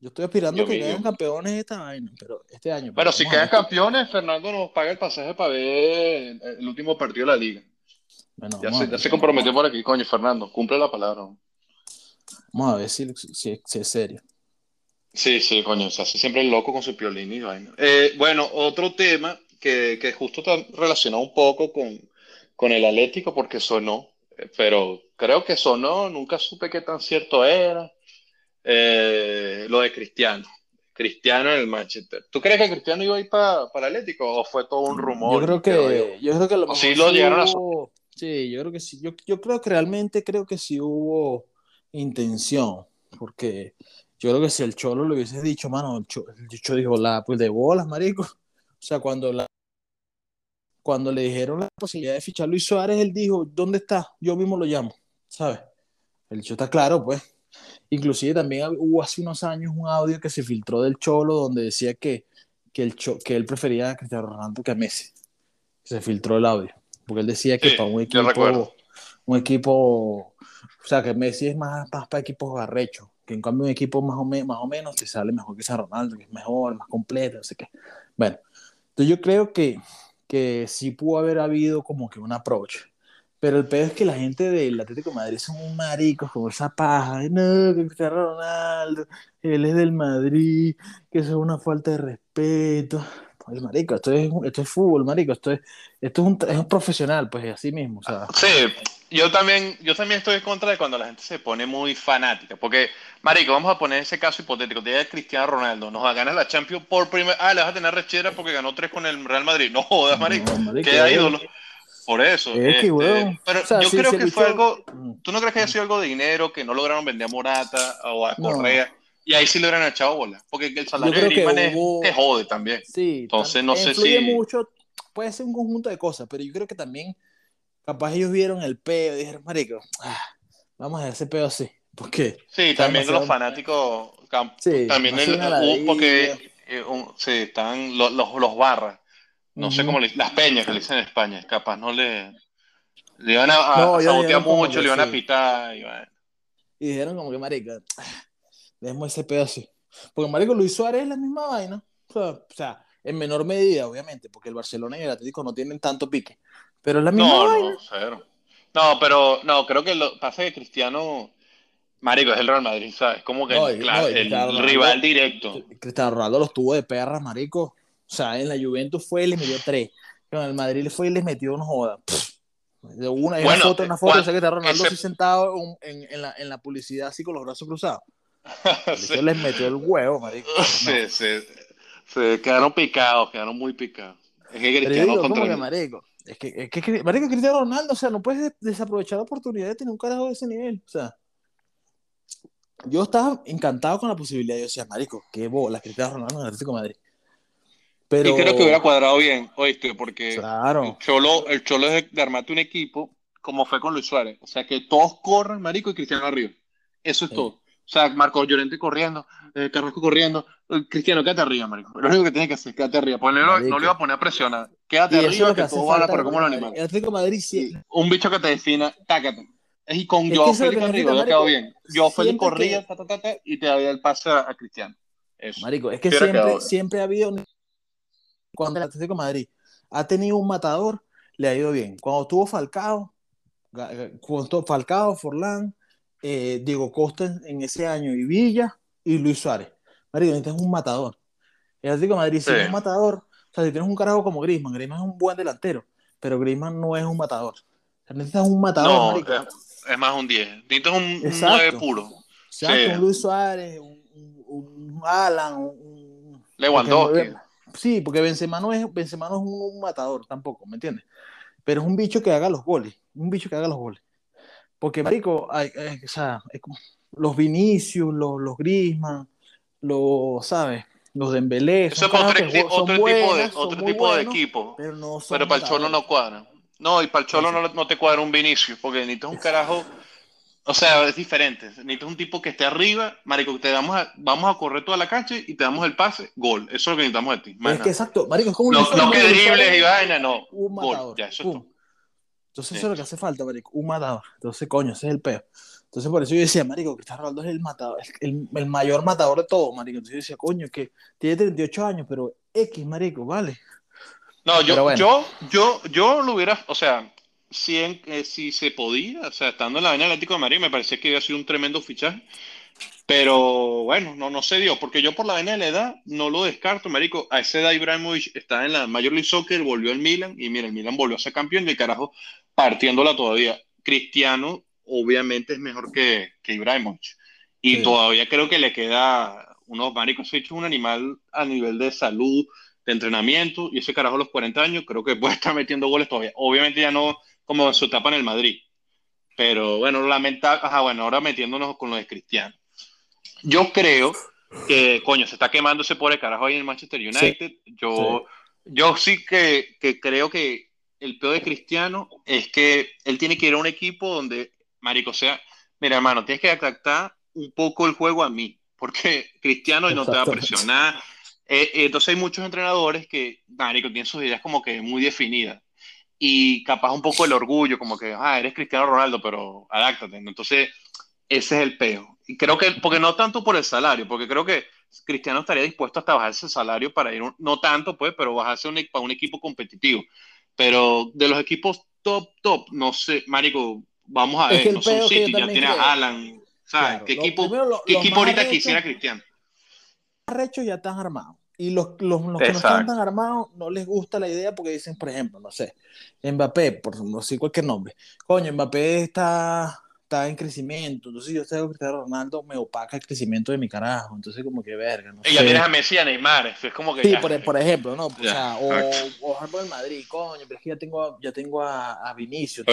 Yo estoy aspirando a que queden campeones esta vaina, pero este año. Pero si quedan campeones, Fernando nos paga el pasaje para ver el último partido de la liga. ya, se, ya se, comprometió por aquí, coño, Fernando. Cumple la palabra. Vamos a ver si, si, es serio. Sí, sí, coño, se hace siempre el loco con su piolín y vaina. Eh, bueno, otro tema que, que, justo está relacionado un poco con, con el Atlético, porque sonó, eh, pero creo que sonó, nunca supe qué tan cierto era eh, lo de Cristiano. Cristiano en el Manchester. ¿Tú crees que Cristiano iba a ir para, Atlético o fue todo un rumor? Yo creo que, yo creo que lo sí lo llegaron a Sí, yo creo que sí. Yo, yo, creo que realmente creo que sí hubo intención, porque yo creo que si el Cholo le hubiese dicho, mano, el Cholo, dijo, la, pues de bolas, marico. O sea, cuando la, cuando le dijeron la posibilidad de fichar Luis Suárez, él dijo, ¿dónde está? Yo mismo lo llamo, ¿sabes? El Cholo está claro, pues. Inclusive también hubo hace unos años un audio que se filtró del Cholo donde decía que, que, el que él prefería a Cristiano Ronaldo que a Messi. Se filtró el audio. Porque él decía que para un equipo, un equipo, o sea, que Messi es más, para equipos arrechos, que en cambio un equipo más o, más o menos te sale mejor que San Ronaldo, que es mejor, más completo, no sé qué. Bueno, entonces yo creo que, que sí pudo haber habido como que un approach. Pero el peor es que la gente del Atlético de Madrid son un maricos con esa paja. No, que Cristiano Ronaldo, él es del Madrid, que eso es una falta de respeto. Oye, marico, esto es, esto es fútbol, marico, esto es, esto es, un, es un profesional, pues así mismo. O sea. Sí, yo también, yo también estoy en contra de cuando la gente se pone muy fanática, porque, marico, vamos a poner ese caso hipotético, te Cristiano Ronaldo, nos va a ganar la Champions por primera, ah, le vas a tener rechera porque ganó tres con el Real Madrid, no jodas, marico, no, marico queda ídolo. Por eso. Este, pero yo creo que fue algo. ¿Tú no crees que haya sido algo de dinero que no lograron vender a Morata o a Correa? Y ahí sí logran echado bola. Porque el salario de Griezmann es, jode también. Sí. Entonces no sé si. mucho. Puede ser un conjunto de cosas, pero yo creo que también. Capaz ellos vieron el peo y dijeron, Marico, ah, vamos a hacer ese peo así. ¿Por qué? Sí, también los fanáticos. Sí, también el, porque eh, sí, están los, los, los barras no sé cómo le, las peñas que le dicen en España, capaz no le, le iban a, a sabotear mucho, le iban a pitar. Y, y dijeron como que, marica, dejemos ese pedazo. Porque, marico, Luis Suárez es la misma vaina. O sea, en menor medida, obviamente, porque el Barcelona y el Atlético no tienen tanto pique. Pero es la misma no, vaina. No, cero. No, pero no, creo que lo pasa que Cristiano, marico, es el Real Madrid, ¿sabes? Como que claro, el rival directo. Cristiano Ronaldo los tuvo de perras, marico. O sea, en la Juventus fue y les metió tres. En el Madrid fue y les metió una joda. De una, bueno, una foto, una foto, o sea, que está Ronaldo así sentado en, en, la, en, la, publicidad así con los brazos cruzados. sí. les metió el huevo, marico. Sí, sí. Se quedaron picados, quedaron muy picados. Es que Cristiano digo, contra... que, marico? Es que, es que, marico, Cristiano Ronaldo, o sea, no puedes desaprovechar la oportunidad de tener un carajo de ese nivel. O sea, yo estaba encantado con la posibilidad. Yo decía, marico, qué bola, Cristiano Ronaldo en el Atlético de Madrid. Y creo que hubiera cuadrado bien, oíste, porque el Cholo, el Cholo es de armarte un equipo como fue con Luis Suárez. O sea, que todos corran, marico, y Cristiano arriba. Eso es todo. O sea, Marco Llorente corriendo, eh, Carrasco corriendo. Cristiano, quédate arriba, marico. Lo único que tienes que hacer, quédate arriba. no, no le iba a poner a presionar. Quédate arriba, que, todos van a como un animal. El Atlético Madrid sí. Un bicho que te defina, tácate. Y con yo Félix arriba, ya quedó bien. Yo Félix corría, y te había el pase a, Cristiano. Eso. Marico, es que siempre, siempre ha habido cuando el Atlético de Madrid ha tenido un matador, le ha ido bien. Cuando tuvo Falcao, cuando Falcao, Forlán, eh, Diego Costa en ese año y Villa y Luis Suárez. Marico, necesitas un matador. El Atlético de Madrid, si es un matador, o sea, si tienes un carajo como Griezmann, Griezmann es un buen delantero, pero Griezmann no es un matador. necesitas un matador. No, es, más un 10. Necesitas un, 9 puro. Exacto, un Luis Suárez, un, un, Alan, un, Lewandowski. Sí, porque Benzema no es, Benzema no es un, matador tampoco, ¿me entiendes? Pero es un bicho que haga los goles, un bicho que haga los goles. Porque, marico, hay, o sea, los Vinicius, los, los Griezmann, los, ¿sabes? Los Dembélé. Eso es otro, tipo de, otro tipo de equipo. Pero, para el Cholo no cuadra. No, y para el Cholo no, no, te cuadra un Vinicius, porque necesitas un carajo o sea, es diferente. Necesitas un tipo que esté arriba, marico, te damos a, vamos a correr toda la cancha y te damos el pase, gol. Eso es lo que necesitamos de ti. Es que exacto, marico, es como No, no que dribles y vaina, no. Un matador. Ya, eso es Entonces eso es lo que hace falta, marico, un matador. Entonces, coño, ese es el peo. Entonces por eso yo decía, marico, Cristiano Ronaldo es el matador, el, el, mayor matador de todo, marico. Entonces yo decía, coño, que tiene 38 años, pero X, marico, vale. No, yo, yo, yo, yo lo hubiera, o sea, si, eh, si se podía, o sea, estando en la vaina Atlético de Madrid, me parecía que había sido un tremendo fichaje. Pero bueno, no, no se dio, porque yo por la vaina de la edad no lo descarto, marico. A esa edad Ibrahimovic está en la Major League Soccer, volvió al Milan, y mira, el Milan volvió a ser campeón y el carajo partiéndola todavía. Cristiano, obviamente, es mejor que, que Ibrahimovic. Y todavía creo que le queda unos maricos. Ha hecho un animal a nivel de salud, de entrenamiento, y ese carajo a los 40 años creo que puede estar metiendo goles todavía. Obviamente ya no como en su etapa en el Madrid. Pero bueno, lamentable. Ajá, bueno, ahora metiéndonos con lo de Cristiano. Yo creo que, coño, se está quemando ese pobre carajo ahí en el Manchester United. Yo, sí. yo sí que, que, creo que el peor de Cristiano es que él tiene que ir a un equipo donde, marico, sea, mira, hermano, tienes que adaptar un poco el juego a mí, porque Cristiano no te va a presionar. Eh, eh, entonces hay muchos entrenadores que, marico, tienen sus ideas como que muy definidas y capaz un poco el orgullo, como que, ah, eres Cristiano Ronaldo, pero adáctate. Entonces, ese es el peo. Y creo que, porque no tanto por el salario, porque creo que Cristiano estaría dispuesto hasta bajarse el salario para ir, no tanto pues, pero bajarse un, para un equipo competitivo. Pero de los equipos top, top, no sé, Marico, vamos a ver, no son City, ya tiene a Alan, ¿sabes? ¿Qué equipo, ¿qué equipo ahorita quisiera Cristiano? Rechos ya están armados. Y los, los, los que no están tan armados no les gusta la idea porque dicen, por ejemplo, no sé, Mbappé, por no sé cualquier nombre. Coño, Mbappé está está en crecimiento. Entonces yo que Cristiano Ronaldo me opaca el crecimiento de mi carajo. Entonces como que verga. No y ya tienes a Messi a Neymar. Es como que sí, por, por, ejemplo, ¿no? O, sea, o, o el Madrid, coño, pero es que ya tengo, ya tengo a, a Vinicio.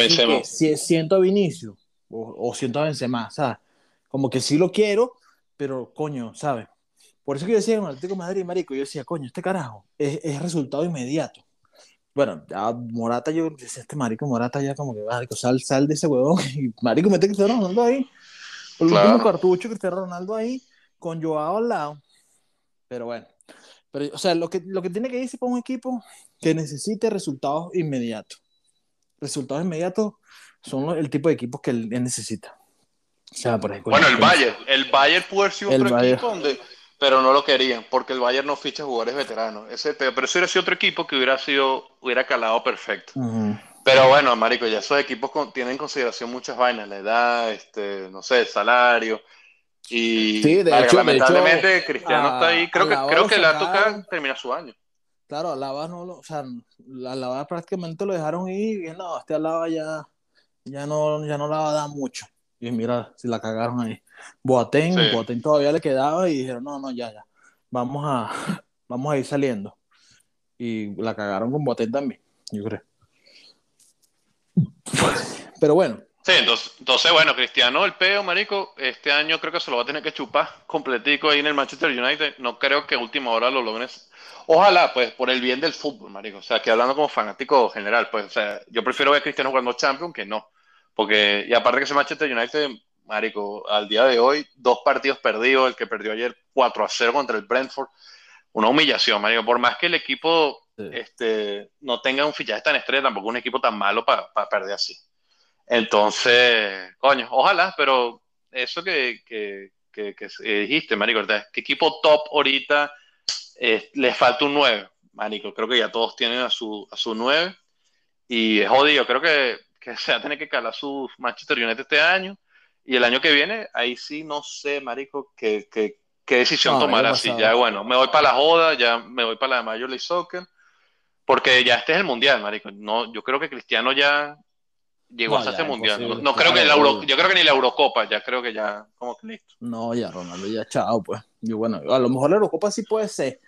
si, siento a Vinicio o, siento a Benzema, ¿sabes? Como que sí lo quiero, pero coño, ¿sabes? Por eso que yo decía en el Atlético Madrid, marico, yo decía, coño, este carajo es, es resultado inmediato bueno, ya Morata, yo decía, este marico Morata ya como que, marico, sal, sal de ese huevón, y marico, mete Cristiano Ronaldo ahí, por el último cartucho, Cristiano Ronaldo ahí, con Joao al lado, pero bueno, pero, o sea, lo que, lo que tiene que irse para un equipo que necesite resultados inmediatos, resultados inmediatos son el tipo de equipos que él, necesita. O sea, por ejemplo, bueno, el Bayern, el Bayern puede ser otro equipo donde pero no lo querían porque el Bayern no ficha jugadores veteranos. Ese, pero eso hubiera sido otro equipo que hubiera sido, hubiera calado perfecto. Pero bueno, Marico, ya esos equipos tienen en consideración muchas vainas, la edad, este, no sé, el salario. Y sí, de hecho, lamentablemente Cristiano está ahí. Creo que, creo que la toca termina su año. Claro, Alaba no lo, o sea, Alaba prácticamente lo dejaron ir y no, este Alaba ya, ya no, ya no la va a dar mucho. Y mira, si la cagaron ahí. Boateng, Boateng todavía le quedaba y dijeron, no, no, ya, ya, vamos a, vamos a ir saliendo. Y la cagaron con Boateng también, yo creo. Pero bueno. Sí, entonces, entonces, bueno, Cristiano, el peo, marico, este año creo que se lo va a tener que chupar completico ahí en el Manchester United. No creo que última hora lo logres. Ojalá, pues, por el bien del fútbol, marico. O sea, que hablando como fanático general, pues, o sea, yo prefiero ver a Cristiano jugando Champions que no. Porque, y aparte que ese Manchester United Marico, al día de hoy, dos partidos perdidos, el que perdió ayer 4 a 0 contra el Brentford, una humillación, Marico, por más que el equipo este, no tenga un fichaje tan estrella, tampoco un equipo tan malo para perder así. Entonces, coño, ojalá, pero eso que, que, que, dijiste, Marico, ¿qué equipo top ahorita eh, les falta un 9? Marico, creo que ya todos tienen a su, a su 9 y es jodido, creo que, que se va a tener que calar su Manchester United este año y el año que viene, ahí sí no sé, marico, qué, qué, qué decisión tomar así. Ya, bueno, me voy para la joda, ya me voy para la de Major League Soccer, porque ya este es el Mundial, marico. No, yo creo que Cristiano ya llegó hasta este Mundial. No, creo que la Euro, yo creo que ni la Eurocopa, ya creo que ya como que listo. No, ya Ronaldo, ya chao, pues. Yo, bueno, a lo mejor la Eurocopa sí puede ser.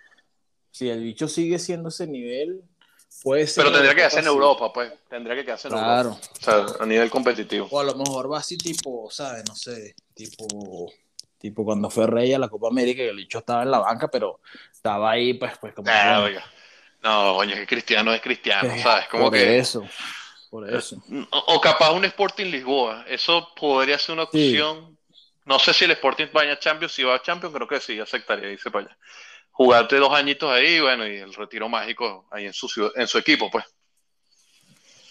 Si el bicho sigue siendo ese nivel, pero tendría que hacer en Europa, pues. Tendría que quedarse en claro. Europa. O sea, a nivel competitivo. O a lo mejor va así tipo, ¿sabes? No sé, tipo tipo cuando fue rey a la Copa América, que el bicho estaba en la banca, pero estaba ahí, pues, pues como. Ah, no, coño, que Cristiano es Cristiano, ¿sabes? Como por que. eso, por eso. O, capaz un Sporting Lisboa, eso podría ser una opción. No sé si el Sporting vaya a Champions, si va a Champions, creo que sí, aceptaría irse para allá jugarte dos añitos ahí, bueno, y el retiro mágico ahí en su, en su equipo, pues.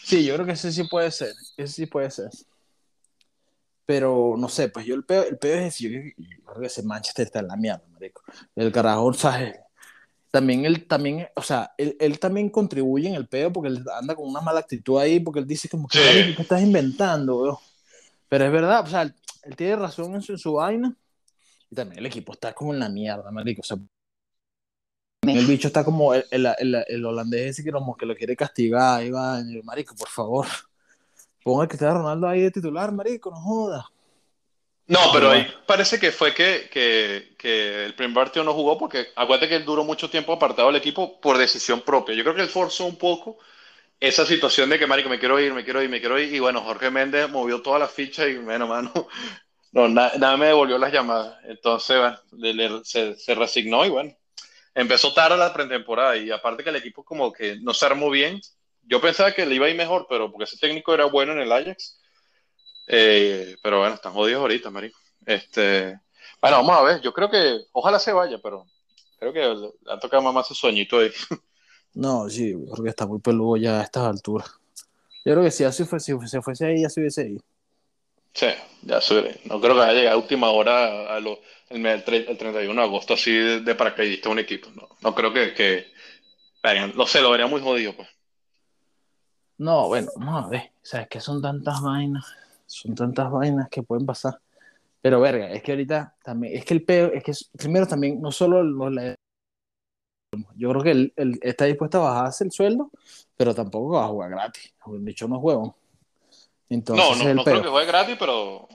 Sí, yo creo que ese sí puede ser, ese sí puede ser. Pero no sé, pues yo el peor, el peor es yo, creo que ese Manchester está en la mierda, marico. El carajo, ¿sabes? También él, también, o sea, él, él, también contribuye en el pedo porque él anda con una mala actitud ahí, porque él dice como que ¿qué estás inventando, Pero es verdad, o sea, él, tiene razón en su, en su, vaina. Y también el equipo está como en la mierda, marico. O sea, el bicho está como el, el, el, holandés ese que, como que lo quiere castigar. Ahí va, marico, por favor. Ponga que esté Ronaldo ahí de titular, marico, no joda. No, pero ahí parece que fue que, que, que, el primer partido no jugó porque acuérdate que él duró mucho tiempo apartado del equipo por decisión propia. Yo creo que él forzó un poco esa situación de que, marico, me quiero ir, me quiero ir, me quiero ir. Y bueno, Jorge Méndez movió toda la ficha y, bueno, mano, no, nada, me devolvió las llamadas. Entonces, bueno, se, se resignó y bueno, empezó tarde la pretemporada y aparte que el equipo como que no se armó bien. Yo pensaba que le iba a ir mejor, pero porque ese técnico era bueno en el Ajax. Eh, pero bueno, están jodidos ahorita, marico. Este, bueno, vamos a ver. Yo creo que ojalá se vaya, pero creo que le ha tocado más su sueñito ahí. No, sí, creo que está muy peludo ya a estas alturas. Yo creo que si, así fue, si se fuese ahí, ya se hubiese ido. Sí, ya sé. No creo que haya llegado a última hora a lo, el, el, 31 de agosto así de, de paracaidista un equipo. No, no creo que, que no sé, lo vería muy jodido, pues. No, bueno, vamos a ver. O sea, es que son tantas vainas, son tantas vainas que pueden pasar. Pero verga, es que ahorita también, es que el peor, es que primero también, no solo los yo creo que él, él, está dispuesto a bajarse el sueldo, pero tampoco va a jugar gratis. De hecho, no juega. Entonces, no, no, no creo que juegue gratis, pero.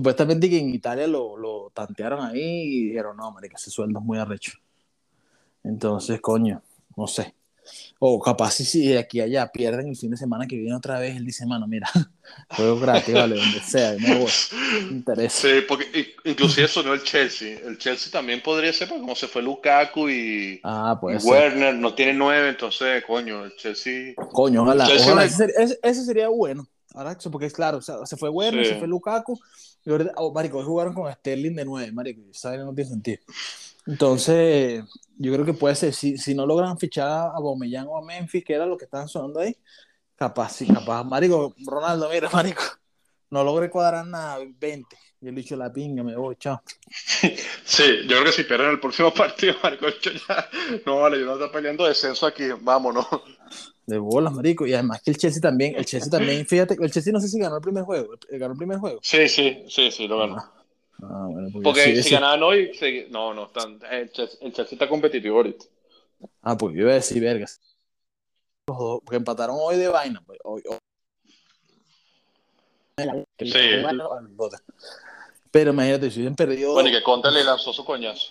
Supuestamente que en Italia lo, lo tantearon ahí y dijeron, no, marica, ese sueldo es muy arrecho. Entonces, coño, no sé. O capaz si, de aquí a allá pierden el fin de semana que viene otra vez, él dice, mano, mira, juego gratis, vale, donde sea, no voy. interesa. Sí, porque inclusive sonó el Chelsea. El Chelsea también podría ser, porque como se fue Lukaku y, ah, Werner, no tiene nueve, entonces, coño, el Chelsea... Coño, ojalá, ojalá ese, sería bueno. Ahora, porque es claro, o sea, se fue Werner, se fue Lukaku, y oh, marico, hoy jugaron con Sterling de nueve, marico, ¿sabes? No tiene sentido. Entonces, yo creo que puede ser, si, si no logran fichar a Bomellán o a Memphis, que era lo que estaban sonando ahí, capaz, sí, capaz. Marico, Ronaldo, mira, Marico, no logré cuadrar nada, 20. Y he dicho la pinga, me voy, chao. Sí, yo creo que si pierden el próximo partido, Marico, ya, no vale, yo no estoy peleando descenso aquí, vámonos. De bolas, marico. Y además que el Chelsea también, el Chelsea también, fíjate, el Chelsea no sé si ganó el primer juego, ganó el primer juego. Sí, sí, sí, sí, lo ganó. Ah. Ah, porque si ganaban hoy, no, no, están, el, Chelsea, está competitivo ahorita. Ah, pues yo iba a decir, vergas. Porque empataron hoy de vaina. Pues, hoy, Sí. Pero imagínate, si hubiesen perdido. Bueno, y que Conte le lanzó su coñazo.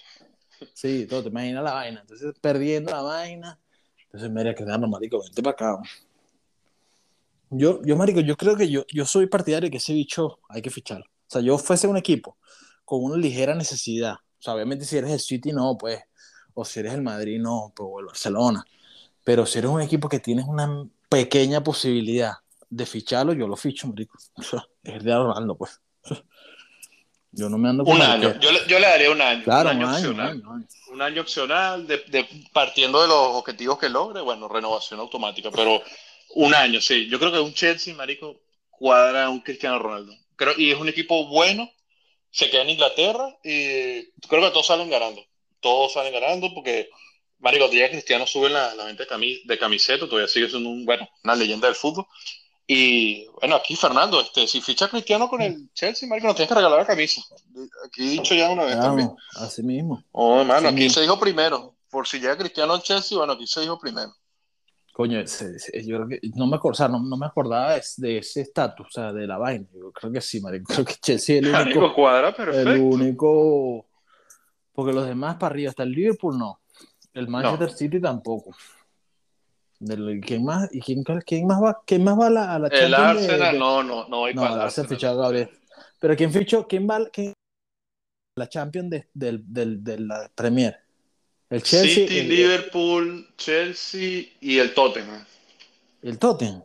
Sí, todo, te imaginas la vaina. Entonces, perdiendo la vaina. Entonces, mira, que no, marico, vente para acá. Yo, yo, marico, yo creo que yo, yo soy partidario de que ese bicho hay que ficharlo. O sea, yo fuese un equipo con una ligera necesidad. O sea, obviamente si eres el City, no, pues. O si eres el Madrid, no, pues, o el Barcelona. Pero si eres un equipo que tienes una pequeña posibilidad de ficharlo, yo lo ficho, marico. es de Ronaldo, pues. Yo no me ando con Un año. Yo le, yo le, daría un año. Claro, un año, opcional. Un año, opcional, de, de, partiendo de los objetivos que logre, bueno, renovación automática, pero un año, sí. Yo creo que un Chelsea, marico, cuadra un Cristiano Ronaldo. Creo, y es un equipo bueno, se queda en Inglaterra y creo que todos salen ganando. Todos salen ganando porque, marico, día Cristiano sube la, la venta de, de camiseta, todavía sigue siendo un, bueno, una leyenda del fútbol. Y bueno, aquí Fernando, este, si ficha Cristiano con el Chelsea, Marico, no tienes que regalar la camisa. Aquí he dicho ya una vez también. Así mismo. Oh, hermano, aquí se dijo primero. Por si llega Cristiano al Chelsea, bueno, aquí se dijo primero. Coño, yo creo que no me, acordaba, no, no me acordaba de, ese estatus, o sea, de la vaina. Yo creo que sí, Marico. Creo que Chelsea es el único. cuadra perfecto. El único. Porque los demás para arriba, hasta el Liverpool no. El Manchester City tampoco. ¿Quién más, y quién, quién, más va, quién más va a la, a la El Arsenal, no, no, no hay no, para el Arsenal. fichado Gabriel. Pero ¿quién fichó? ¿Quién va quién, la Champions de, del, del, de la Premier? El Chelsea. City, Liverpool, Chelsea y el Tottenham. ¿El Tottenham?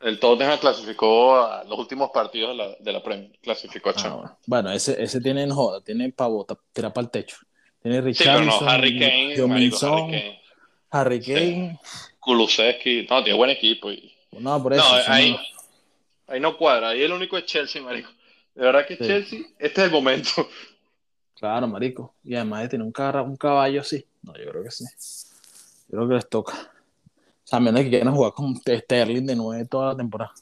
El Tottenham clasificó a los últimos partidos de la, de la Premier. Clasificó a ah, Champions. bueno, ese, ese tiene en joda, tiene pavota, tira para el techo. Tiene Richardson, sí, pero no, Harry Kane, Harry Kane. Kulusevski, no, tiene buen equipo. Y... No, por eso. No, ahí, no. ahí no cuadra. Ahí el único es Chelsea, marico. De verdad que Chelsea, este es el momento. Claro, marico. Y además de tener un, un caballo así. No, yo creo que sí. Yo creo que les toca. O sea, a menos que quieran jugar con Sterling de nueve toda la temporada.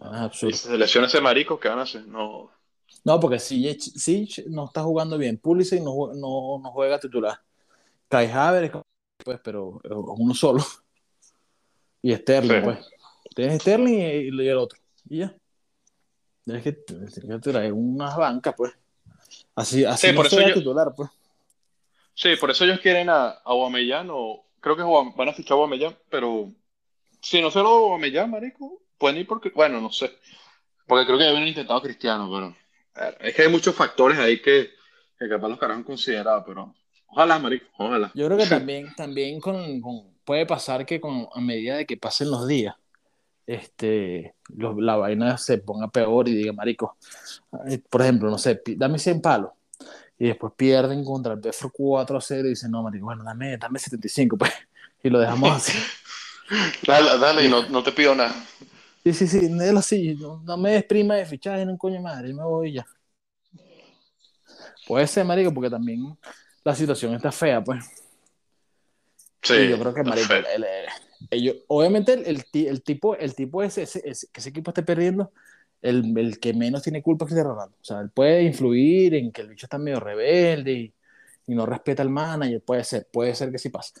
Es absurdo. ¿Y lesiones de marico qué van a hacer? No. No, porque si no está jugando bien. Pulisic no, no, no juega titular. Kai Havertz pues, pero uno solo. Y Sterling, pues. Tienes Sterling y, el otro. Y ya. Tienes que, traer unas bancas, pues. Así, así sí, no por eso titular, pues. Sí, por eso ellos quieren a, a o creo que van a fichar a Guamellán, pero si no se lo Guamellán, marico, pueden ir porque, bueno, no sé. Porque creo que ya habían intentado Cristiano, pero es que hay muchos factores ahí que, que capaz los caras han considerado, pero Ojalá, marico, ojalá. Yo creo que también, también con, puede pasar que con, a medida de que pasen los días, este, la vaina se ponga peor y diga, marico, por ejemplo, no sé, dame 100 palos. Y después pierden contra el PFR 4 a 0 y dicen, no, marico, bueno, dame, dame 75, pues. Y lo dejamos así. dale, dale, y no, no te pido nada. Sí, sí, sí, él así, no, no me desprima de fichaje, no coño madre, yo me voy ya. Puede ser, marico, porque también la situación está fea, pues. Sí, Y yo creo que, marico, el- el- ellos- obviamente el, el ti- el tipo, el tipo ese, ese- ese- que ese equipo esté perdiendo, el, el que menos tiene culpa es Cristiano Ronaldo. O sea, él puede influir en que el bicho está medio rebelde y, y no respeta al manager, puede ser, puede ser que sí pase.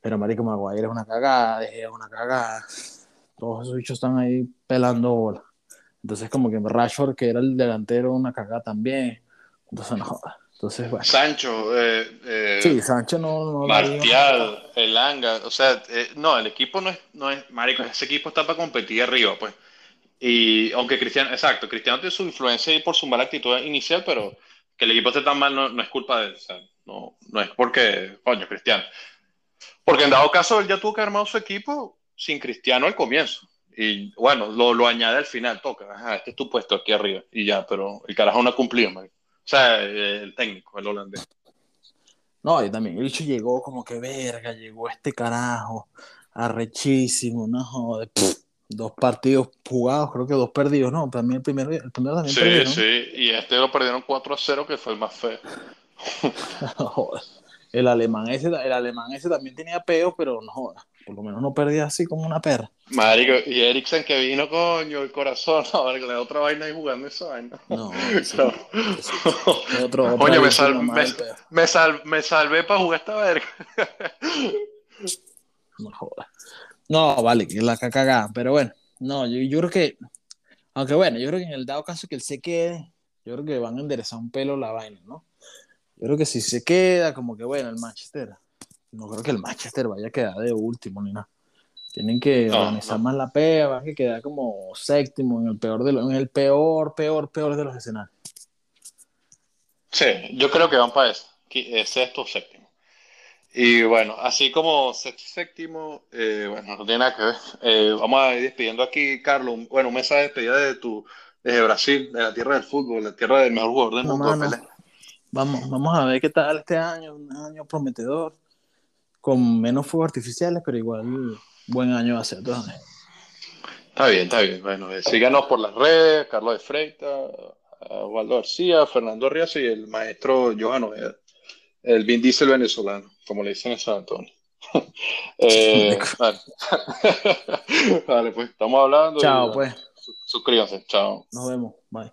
Pero marico, Maguire es una cagada, De es una cagada. Todos esos bichos están ahí pelando bola. Entonces como que Rashford, que era el delantero, una cagada también. Entonces no jodas. Entonces, bueno. Sancho, eh, eh, Sí, Sánchez no... no. Martial, Elanga, o sea, eh, no, el equipo no es, no es, marico, ese equipo está para competir arriba, pues. Y aunque Cristiano, exacto, Cristiano tiene su influencia ahí por su mala actitud inicial, pero que el equipo esté tan mal no, no es culpa de él, o sea, no, no es porque, coño, Cristiano. Porque en dado caso él ya tuvo que armar su equipo sin Cristiano al comienzo. Y bueno, lo, lo añade al final, toca, ajá, este es tu puesto aquí arriba, y ya, pero el carajo no ha cumplido, marico. O sea, el técnico, el holandés. No, y también el bicho llegó como que verga, llegó este carajo, arrechísimo, no joder, pff, dos partidos jugados, creo que dos perdidos, no, también el primero, el primero también Sí, perdió, ¿no? sí, y este lo perdieron 4 a 0, que fue el más feo. No jodas. El alemán ese, el alemán ese también tenía peos, pero no jodas, por lo menos no perdía así como una perra. Marico, y Eriksen que vino, coño, el corazón, vale, que le da otra vaina ahí jugando esa vaina. No, sí, No. sí. Otro, Coño, me, sal- me, sal- me salvé para jugar esta verga. No jodas. No, vale, que la cagada, pero bueno, no, yo, yo creo que, aunque bueno, yo creo que en el dado caso que él se quede, yo creo que van a enderezar un pelo la vaina, ¿no? Yo creo que si se queda, como que bueno, el Manchester, no creo que el Manchester vaya a quedar de último ni nada. Tienen que No, organizar no. más la pega, van a quedar como séptimo en el peor de los, en el peor, peor, peor de los escenarios. Sí, yo creo que van para eso, eh, sexto o séptimo. Y bueno, así como sexto séptimo, eh, bueno, no tiene nada que ver. Eh, vamos a ir despidiendo aquí, Carlos. Bueno, un mensaje de despedida de tu, desde Brasil, de la tierra del fútbol, la tierra del mejor jugador del mundo. Vamos, vamos a ver qué tal este año, un año prometedor, con menos fuegos artificiales, pero igual buen año va a ser. Está bien, está bien. Bueno, eh, síganos por las redes, Carlos de Freita, a Waldo García, Fernando Ríos y el maestro Johan Ojeda, el Vin Diesel venezolano, como le dicen en San Antonio. Eh, vale. Vale, pues estamos hablando. Chao, pues, su- suscríbanse, chao. nos vemos. Bye.